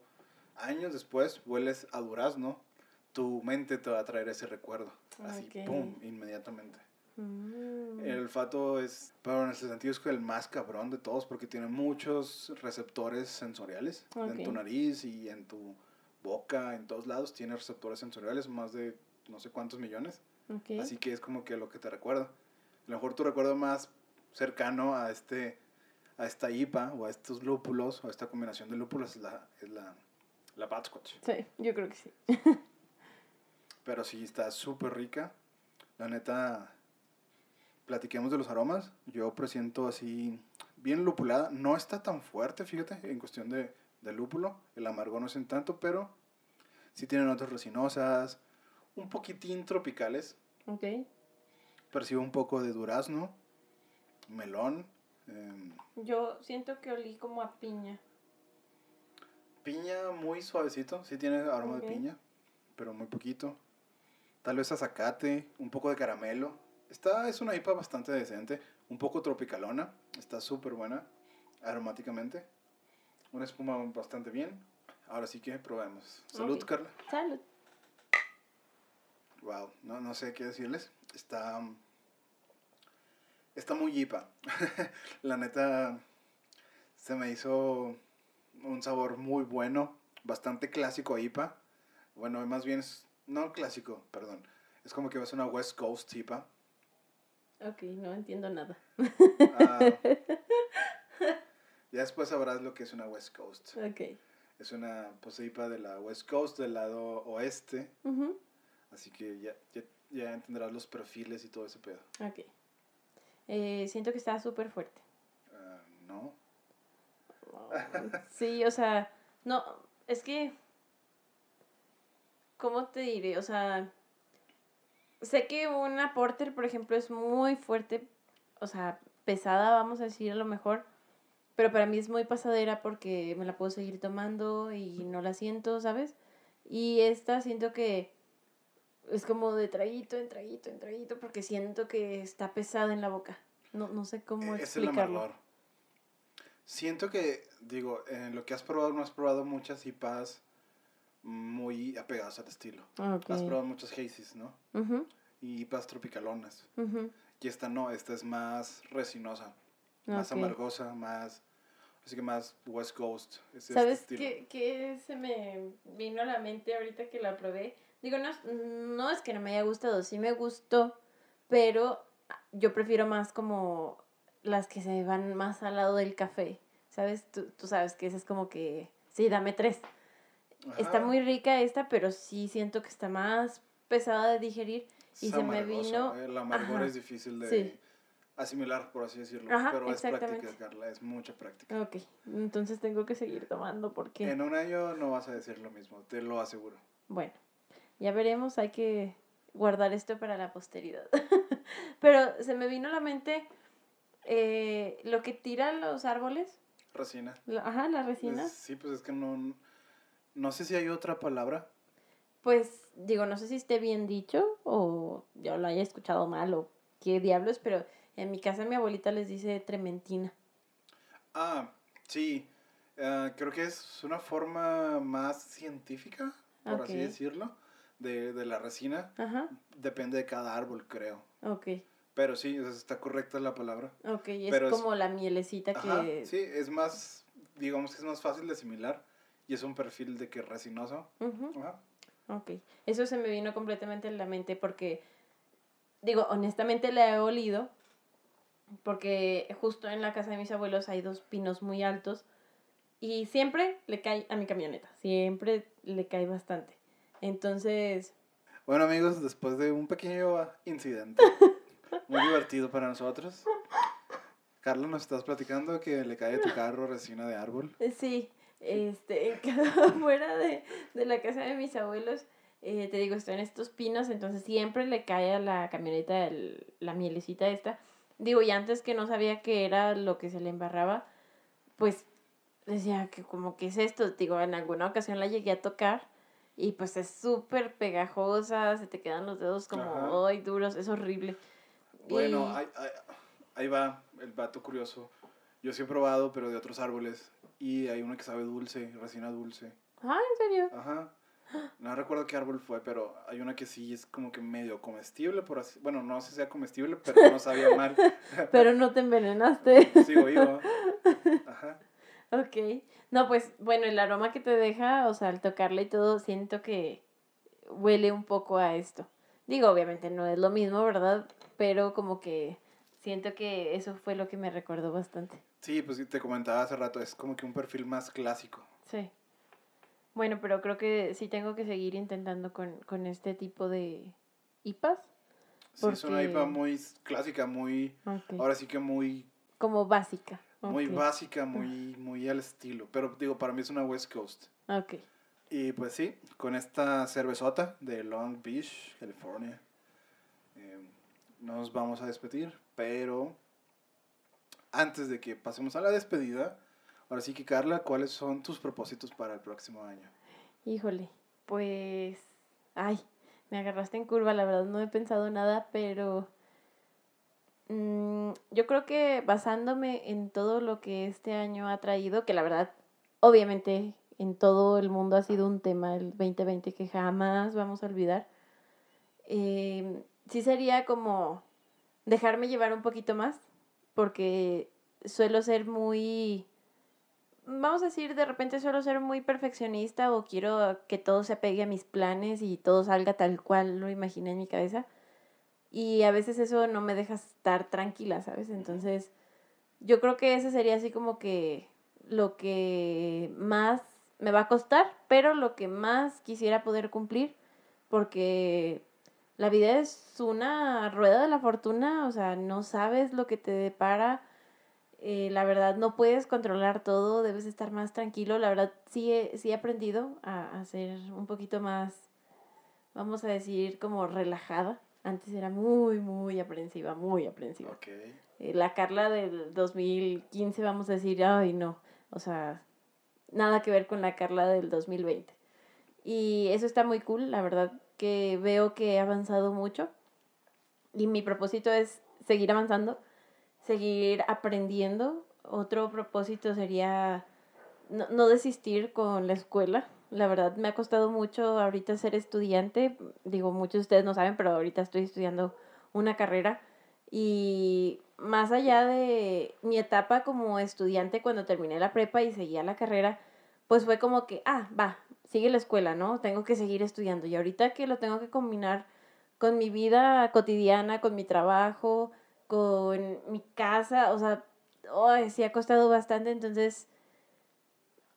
años después, hueles a durazno, tu mente te va a traer ese recuerdo. Así, pum, inmediatamente. Mm. El olfato es, pero en ese sentido es el más cabrón de todos porque tiene muchos receptores sensoriales en tu nariz y en tu boca, en todos lados tiene receptores sensoriales, más de no sé cuántos millones. Así que es como que lo que te recuerda. A lo mejor tu recuerdo más cercano a este a esta IPA o a estos lúpulos o a esta combinación de lúpulos es la es la la Butterscotch. Sí, yo creo que sí. Pero sí está súper rica. La neta, platiquemos de los aromas. Yo presiento así, bien lupulada. No está tan fuerte, fíjate, en cuestión de, de lúpulo. El amargo no es en tanto, pero sí tiene notas resinosas, un poquitín tropicales. Ok. Percibo un poco de durazno, melón, em, Yo siento que olí como a piña. piña muy suavecito. Sí tiene aroma de piña, pero muy poquito. Tal vez azacate, un poco de caramelo. Esta es una IPA bastante decente, un poco tropicalona. Está súper buena aromáticamente. Una espuma bastante bien. Ahora sí que probemos. Salud. Carla. Salud. Wow, no, no sé qué decirles. Está. Está muy IPA. La neta. Se me hizo un sabor muy bueno. Bastante clásico IPA. Bueno, más bien es. No clásico, perdón. Es como que vas a una West Coast IPA. Ok, no entiendo nada. Ah, ya después sabrás lo que es una West Coast. Ok. Es una pues, IPA de la West Coast, del lado oeste. Así que ya, ya, ya entenderás los perfiles y todo ese pedo. Ok. Eh, siento que está súper fuerte. Ah, no. Sí, o sea, no, es que, ¿cómo te diré? O sea, sé que una porter, por ejemplo, es muy fuerte, o sea, pesada, vamos a decir a lo mejor, pero para mí es muy pasadera porque me la puedo seguir tomando y no la siento, ¿sabes? Y esta siento que es como de traguito en traguito en traguito porque siento que está pesada en la boca. No, no sé cómo es el explicarlo. amargor. Siento que, digo, en lo que has probado, no has probado muchas IPAs muy apegadas al estilo. Ok. Has probado muchas hazies, ¿no? Y IPAs tropicalonas. Y esta no, esta es más resinosa, más amargosa, más, así que más West Coast. es este ¿Sabes qué, qué se me vino a la mente ahorita que la probé? Digo, no, es- no es que no me haya gustado, sí me gustó, pero yo prefiero más como las que se van más al lado del café, ¿sabes? Tú, tú sabes que esa es como que, sí, dame tres. Está muy rica esta, pero sí siento que está más pesada de digerir. y es se me vino- El amargor Ajá, es difícil de sí. asimilar, por así decirlo. Ajá, pero es práctica. Carla, es mucha práctica. Ok, entonces tengo que seguir tomando porque... En un año no vas a decir lo mismo, te lo aseguro. Bueno, ya veremos, hay que guardar esto para la posteridad. Pero se me vino a la mente eh, lo que tiran los árboles, Resina. la- ajá, las resinas. Es- sí, pues es que no. No sé si hay otra palabra. Pues digo, no sé si esté bien dicho o yo lo haya escuchado mal o qué diablos, pero en mi casa mi abuelita les dice trementina. Ah, sí. ah, creo que es una forma más científica, por así decirlo, de, de la resina. Ajá, Depende de cada árbol, creo. ok, Pero sí, está correcta la palabra. ok, es Pero es- como la mielecita Ajá, que... sí, es más, digamos que es más fácil de asimilar. Y es un perfil de que es resinoso. Ajá. Ok, eso se me vino completamente en la mente porque, digo, honestamente la he olido porque justo en la casa de mis abuelos hay dos pinos muy altos y siempre le cae a mi camioneta, siempre le cae bastante. Entonces, Bueno, amigos, después de un pequeño incidente, muy divertido para nosotros. Carla, nos estás platicando que le cae tu carro resina de árbol. sí, este, quedó fuera de, de la casa de mis abuelos. eh, te digo, estoy en estos pinos, entonces siempre le cae a la camioneta el- la mielecita esta. Digo, y antes que no sabía qué era lo que se le embarraba, pues decía que como que es esto, digo, en alguna ocasión la llegué a tocar y pues es súper pegajosa, se te quedan los dedos como ay duros, es horrible. Bueno, ahí, ahí, va el vato curioso. Yo sí he probado, pero de otros árboles. Y hay uno que sabe dulce, resina dulce. Ah, ¿en serio? Ajá. No recuerdo qué árbol fue, pero hay una que sí es como que medio comestible, por así. Bueno, no sé si sea comestible, pero no sabía mal. pero no te envenenaste. Sigo vivo. Ajá. Ok. No, pues bueno, el aroma que te deja, o sea, al tocarle y todo, siento que huele un poco a esto. Digo, obviamente no es lo mismo, ¿verdad? Pero como que siento que eso fue lo que me recordó bastante. Sí, pues te comentaba hace rato, es como que un perfil más clásico. Sí. Bueno, pero creo que sí tengo que seguir intentando con, este tipo de IPAs. Sí, es una IPA muy clásica, muy... Ahora sí que muy... Como básica. Muy básica, muy, muy al estilo. Pero digo, para mí es una West Coast. Ok. Y pues sí, con esta cervezota de Long Beach, California, em, nos vamos a despedir. Pero antes de que pasemos a la despedida, ahora sí que Carla, ¿cuáles son tus propósitos para el próximo año? Híjole, pues... Ay, me agarraste en curva, la verdad no he pensado nada, pero Mm, yo creo que basándome en todo lo que este año ha traído, que la verdad, obviamente en todo el mundo ha sido un tema el 2020 que jamás vamos a olvidar, eh, sí sería como dejarme llevar un poquito más, porque suelo ser muy, vamos a decir, de repente suelo ser muy perfeccionista o quiero que todo se apegue a mis planes y todo salga tal cual lo imaginé en mi cabeza. Y a veces eso no me deja estar tranquila, ¿sabes? Entonces, yo creo que ese sería así como que lo que más me va a costar, pero lo que más quisiera poder cumplir, porque la vida es una rueda de la fortuna, o sea, no sabes lo que te depara, eh, la verdad no puedes controlar todo, debes estar más tranquilo, la verdad sí he, sí he aprendido a, a ser un poquito más, vamos a decir, como relajada antes era muy, muy aprensiva, muy aprensiva. Okay. Eh, la Carla del 2015, vamos a decir, ay, no. O sea, nada que ver con la Carla del 2020. Y eso está muy cool, la verdad que veo que he avanzado mucho. Y mi propósito es seguir avanzando, seguir aprendiendo. Otro propósito sería no, no desistir con la escuela la verdad me ha costado mucho ahorita ser estudiante. Digo, muchos de ustedes no saben, pero ahorita estoy estudiando una carrera. Y más allá de mi etapa como estudiante cuando terminé la prepa y seguía la carrera, pues fue como que, ah, va, sigue la escuela, ¿no? Tengo que seguir estudiando. Y ahorita que lo tengo que combinar con mi vida cotidiana, con mi trabajo, con mi casa, o sea, oh, sí ha costado bastante. Entonces,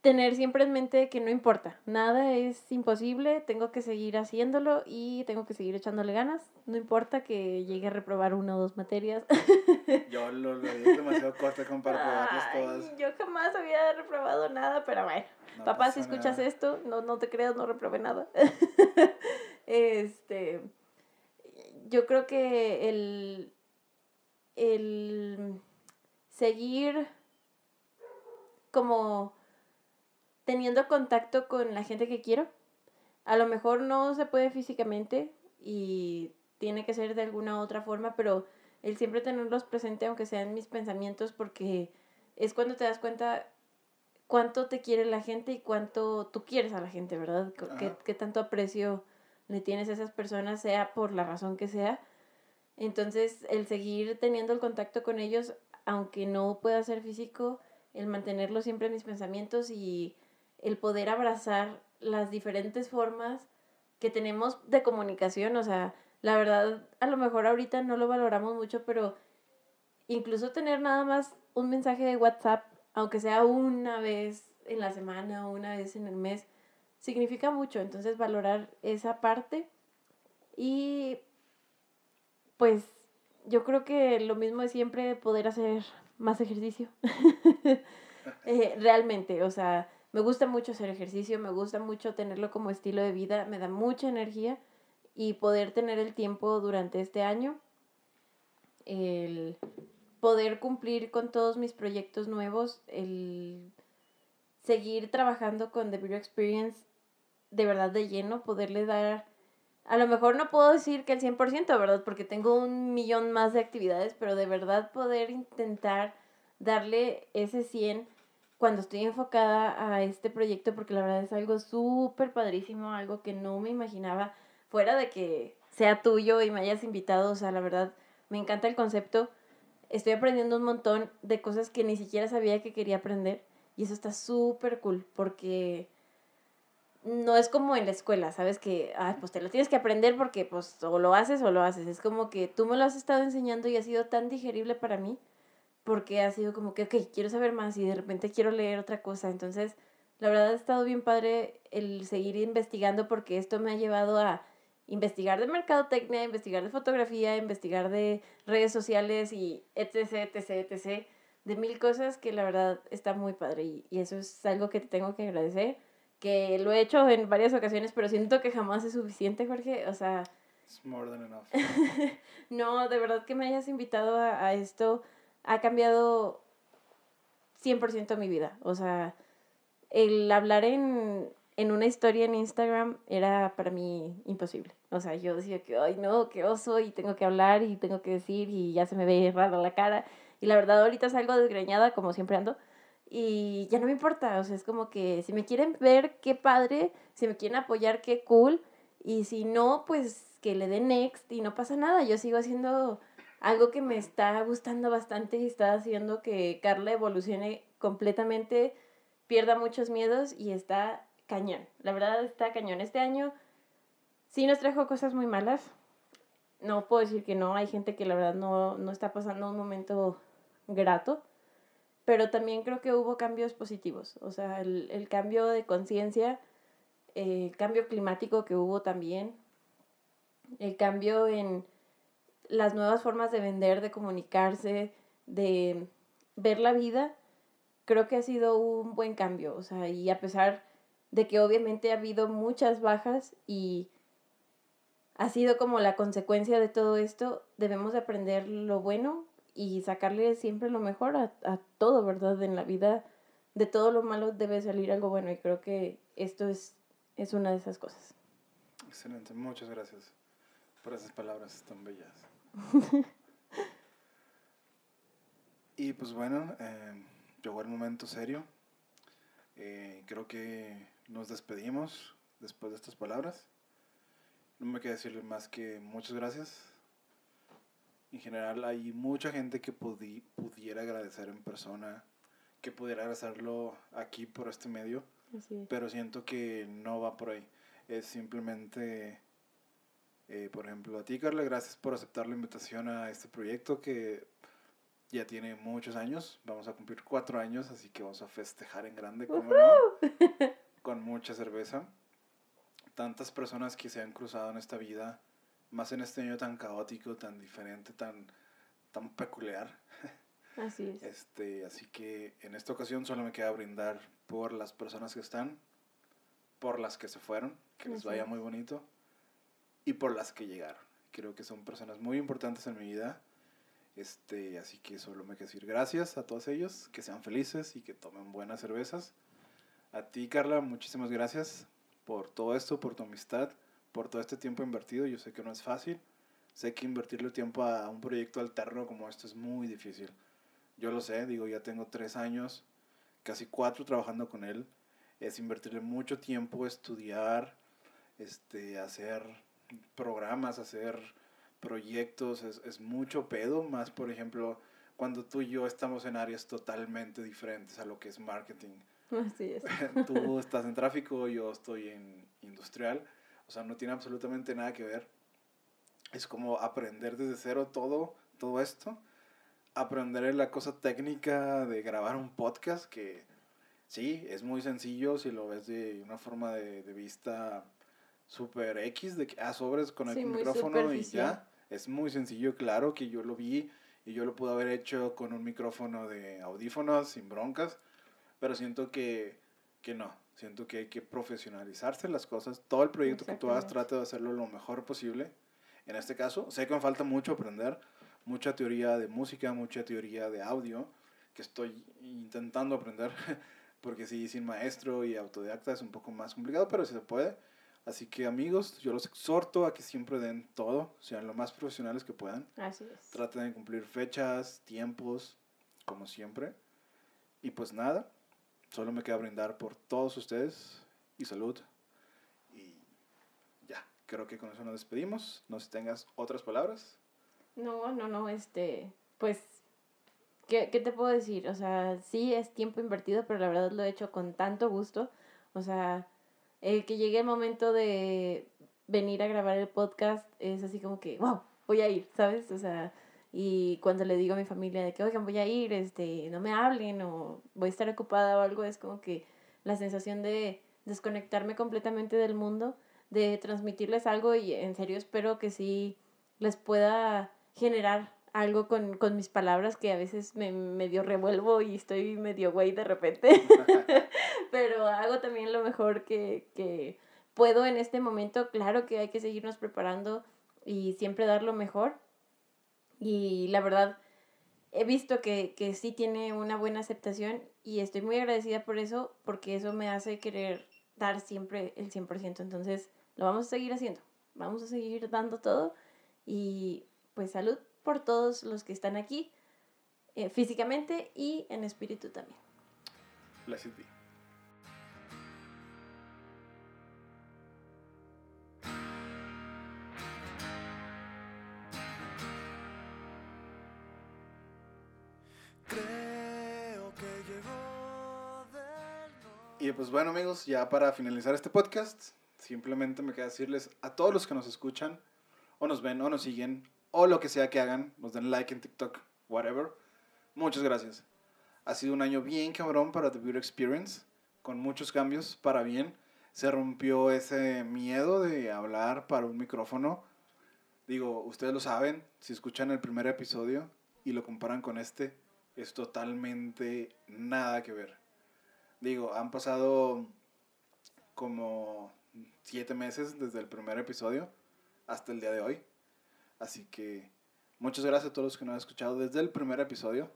tener siempre en mente que no importa, nada es imposible, tengo que seguir haciéndolo y tengo que seguir echándole ganas, no importa que llegue a reprobar una o dos materias. Yo lo, lo demasiado corto con para probarlas todas. Yo jamás había reprobado nada, pero bueno, papá, si escuchas esto, no, no te creas, no reprobé nada. este, yo creo que el, el seguir como teniendo contacto con la gente que quiero. A lo mejor no se puede físicamente y tiene que ser de alguna otra forma, pero el siempre tenerlos presente, aunque sean mis pensamientos, porque es cuando te das cuenta cuánto te quiere la gente y cuánto tú quieres a la gente, ¿verdad? ¿Qué, qué tanto aprecio le tienes a esas personas, sea por la razón que sea. Entonces, el seguir teniendo el contacto con ellos, aunque no pueda ser físico, el mantenerlo siempre en mis pensamientos y el poder abrazar las diferentes formas que tenemos de comunicación, o sea, la verdad, a lo mejor ahorita no lo valoramos mucho, pero incluso tener nada más un mensaje de WhatsApp, aunque sea una vez en la semana o una vez en el mes, significa mucho. Entonces, valorar esa parte y pues yo creo que lo mismo es siempre poder hacer más ejercicio. Eh, realmente, o sea, me gusta mucho hacer ejercicio, me gusta mucho tenerlo como estilo de vida, me da mucha energía y poder tener el tiempo durante este año, el poder cumplir con todos mis proyectos nuevos, el seguir trabajando con The Experience de verdad de lleno, poderle dar, a lo mejor no puedo decir que el 100%, ¿verdad? Porque tengo un millón más de actividades, pero de verdad poder intentar darle ese 100 cuando estoy enfocada a este proyecto, porque la verdad es algo súper padrísimo, algo que no me imaginaba, fuera de que sea tuyo y me hayas invitado, o sea, la verdad, me encanta el concepto, estoy aprendiendo un montón de cosas que ni siquiera sabía que quería aprender, y eso está súper cool, porque no es como en la escuela, ¿sabes? Que, ah, pues te lo tienes que aprender porque, pues, o lo haces o lo haces. Es como que tú me lo has estado enseñando y ha sido tan digerible para mí porque ha sido como que, ok, quiero saber más y de repente quiero leer otra cosa. Entonces, la verdad ha estado bien padre el seguir investigando porque esto me ha llevado a investigar de mercadotecnia, investigar de fotografía, investigar de redes sociales y etc, etc, etc, de mil cosas que la verdad está muy padre y, y eso es algo que te tengo que agradecer, que lo he hecho en varias ocasiones, pero siento que jamás es suficiente, Jorge, o sea... It's more than enough. no, de verdad que me hayas invitado a, a esto ha cambiado 100% mi vida. O sea, el hablar en, en una historia en Instagram era para mí imposible. O sea, yo decía que, ay, no, qué oso, y tengo que hablar y tengo que decir, y ya se me ve rara la cara. Y la verdad, ahorita salgo desgreñada, como siempre ando, y ya no me importa. O sea, es como que si me quieren ver, qué padre, si me quieren apoyar, qué cool, y si no, pues que le den next y no pasa nada. Yo sigo haciendo algo que me está gustando bastante y está haciendo que Carla evolucione completamente, pierda muchos miedos y está cañón. La verdad está cañón. Este año sí nos trajo cosas muy malas. No puedo decir que no, hay gente que la verdad no, no está pasando un momento grato, pero también creo que hubo cambios positivos. O sea, el, el cambio de conciencia, el cambio climático que hubo también, el cambio en las nuevas formas de vender, de comunicarse, de ver la vida, creo que ha sido un buen cambio. O sea, y a pesar de que obviamente ha habido muchas bajas y ha sido como la consecuencia de todo esto, debemos de aprender lo bueno y sacarle siempre lo mejor a, a todo, ¿verdad? En la vida, de todo lo malo debe salir algo bueno y creo que esto es, es una de esas cosas. Excelente, muchas gracias por esas palabras tan bellas. Y pues bueno, eh, llegó el momento serio. Eh, creo que nos despedimos después de estas palabras. No me queda decirle más que muchas gracias. En general hay mucha gente que pudiera agradecer en persona, que pudiera agradecerlo aquí por este medio, pero siento que no va por ahí. Es simplemente eh, por ejemplo, a ti, Carla, gracias por aceptar la invitación a este proyecto que ya tiene muchos años. Vamos a cumplir cuatro años, así que vamos a festejar en grande, no, con mucha cerveza. Tantas personas que se han cruzado en esta vida, más en este año tan caótico, tan diferente, tan, tan peculiar. Así es. Este, así que en esta ocasión solo me queda brindar por las personas que están, por las que se fueron, que les vaya muy bonito y por las que llegaron. Creo que son personas muy importantes en mi vida. Este, así que solo me queda decir gracias a todos ellos, que sean felices y que tomen buenas cervezas. A ti, Carla, muchísimas gracias por todo esto, por tu amistad, por todo este tiempo invertido. Yo sé que no es fácil. Sé que invertirle tiempo a un proyecto alterno como esto es muy difícil. Yo lo sé, digo, ya tengo tres años, casi cuatro trabajando con él. Es invertirle mucho tiempo, estudiar, este, hacer programas, hacer proyectos, es, es mucho pedo, más por ejemplo cuando tú y yo estamos en áreas totalmente diferentes a lo que es marketing. Así es. tú estás en tráfico, yo estoy en industrial, o sea, no tiene absolutamente nada que ver. Es como aprender desde cero todo, todo esto, aprender la cosa técnica de grabar un podcast que sí, es muy sencillo si lo ves de una forma de, de vista super X de que, ah, sobres con el micrófono y ya. Es muy sencillo, claro que yo lo vi y yo lo pude haber hecho con un micrófono de audífonos sin broncas, pero siento que, que no, siento que hay que profesionalizarse las cosas. Todo el proyecto que tú hagas, trata de hacerlo lo mejor posible. En este caso, sé que me falta mucho aprender, mucha teoría de música, mucha teoría de audio, que estoy intentando aprender, porque sí, sin maestro y autodidacta es un poco más complicado, pero sí se puede. Así que amigos, yo los exhorto a que siempre den todo, sean lo más profesionales que puedan. Así es. Traten de cumplir fechas, tiempos, como siempre. Y pues nada, solo me queda brindar por todos ustedes y salud. Y ya, creo que con eso nos despedimos. No sé si tengas otras palabras. No, no, no, este, pues, ¿qué, ¿qué te puedo decir? O sea, sí es tiempo invertido, pero la verdad lo he hecho con tanto gusto. O sea, el que llegue el momento de venir a grabar el podcast es así como que, wow, voy a ir, ¿sabes? O sea, y cuando le digo a mi familia de que, oigan, voy a ir, este, no me hablen o voy a estar ocupada o algo, es como que la sensación de desconectarme completamente del mundo, de transmitirles algo y en serio espero que sí les pueda generar algo con, con mis palabras que a veces me medio revuelvo y estoy medio güey de repente. Pero hago también lo mejor que, que puedo en este momento. Claro que hay que seguirnos preparando y siempre dar lo mejor. Y la verdad, he visto que, que sí tiene una buena aceptación y estoy muy agradecida por eso, porque eso me hace querer dar siempre el 100%. Entonces, lo vamos a seguir haciendo. Vamos a seguir dando todo y pues salud por todos los que están aquí, eh, físicamente y en espíritu también. Pues bueno amigos, ya para finalizar este podcast, simplemente me queda decirles a todos los que nos escuchan, o nos ven, o nos siguen, o lo que sea que hagan, nos den like en TikTok, whatever. Muchas gracias. Ha sido un año bien cabrón para The Beauty Experience, con muchos cambios para bien. Se rompió ese miedo de hablar para un micrófono. Digo, ustedes lo saben, si escuchan el primer episodio y lo comparan con este, es totalmente nada que ver. Digo, han pasado como siete meses desde el primer episodio hasta el día de hoy. Así que muchas gracias a todos los que nos han escuchado desde el primer episodio.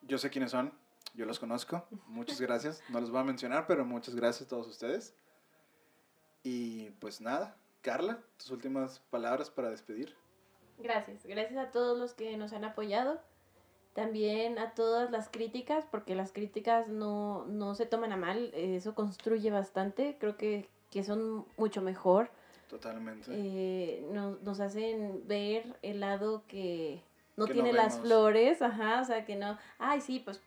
Yo sé quiénes son, yo los conozco. Muchas gracias. No los voy a mencionar, pero muchas gracias a todos ustedes. Y pues nada, Carla, tus últimas palabras para despedir. Gracias, gracias a todos los que nos han apoyado. También a todas las críticas, porque las críticas no, no se toman a mal, eso construye bastante, creo que, que son mucho mejor. Totalmente. Eh, nos, nos hacen ver el lado que no Que no tiene las flores, ajá, o sea que no, ay sí, pues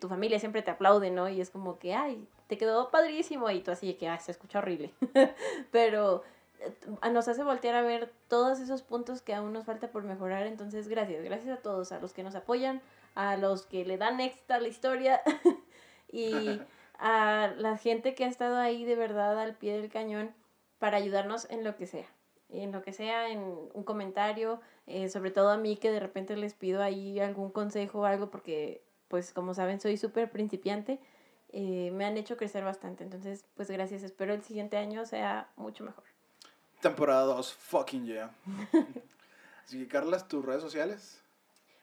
tu familia siempre te aplaude, ¿no? Y es como que, ay, te quedó padrísimo y tú así de que, ay, se escucha horrible. Pero eh, nos hace voltear a ver todos esos puntos que aún nos falta por mejorar, entonces gracias, gracias a todos, a los que nos apoyan, a los que le dan extra la historia y a la gente que ha estado ahí de verdad al pie del cañón para ayudarnos en lo que sea. En lo que sea, en un comentario, eh, sobre todo a mí que de repente les pido ahí algún consejo o algo porque, pues como saben, soy súper principiante, eh, me han hecho crecer bastante. Entonces, pues gracias, espero el siguiente año sea mucho mejor. Temporada 2, fucking yeah. Así que Carla, tus redes sociales.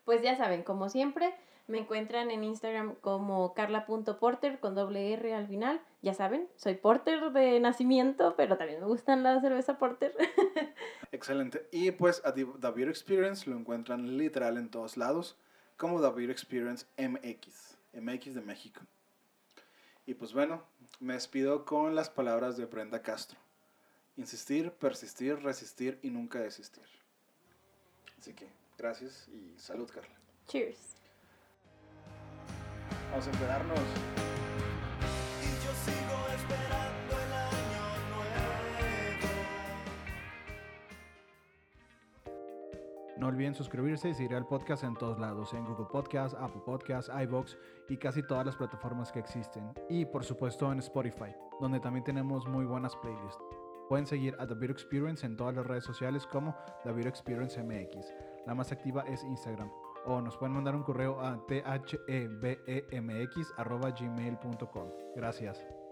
Pues ya saben, como siempre, me encuentran en Instagram como carla.porter con doble R al final. Ya saben, soy porter de nacimiento, pero también me gustan la cerveza porter. Excelente. Y pues a The Beer Experience lo encuentran literal en todos lados como The Beer Experience MX, MX de México. Y pues bueno, me despido con las palabras de Brenda Castro. Insistir, persistir, resistir y nunca desistir. Así que gracias y salud, Carla. Cheers. Vamos a empedarnos. Y yo sigo esperando el año nuevo. No olviden suscribirse y seguir al podcast en todos lados, en Google Podcast, Apple Podcast, iBox y casi todas las plataformas que existen. Y por supuesto en Spotify, donde también tenemos muy buenas playlists. Pueden seguir a The Beer Experience en todas las redes sociales como The Beer Experience MX. La más activa es Instagram. O nos pueden mandar un correo a thebemx.gmail.com. Gracias.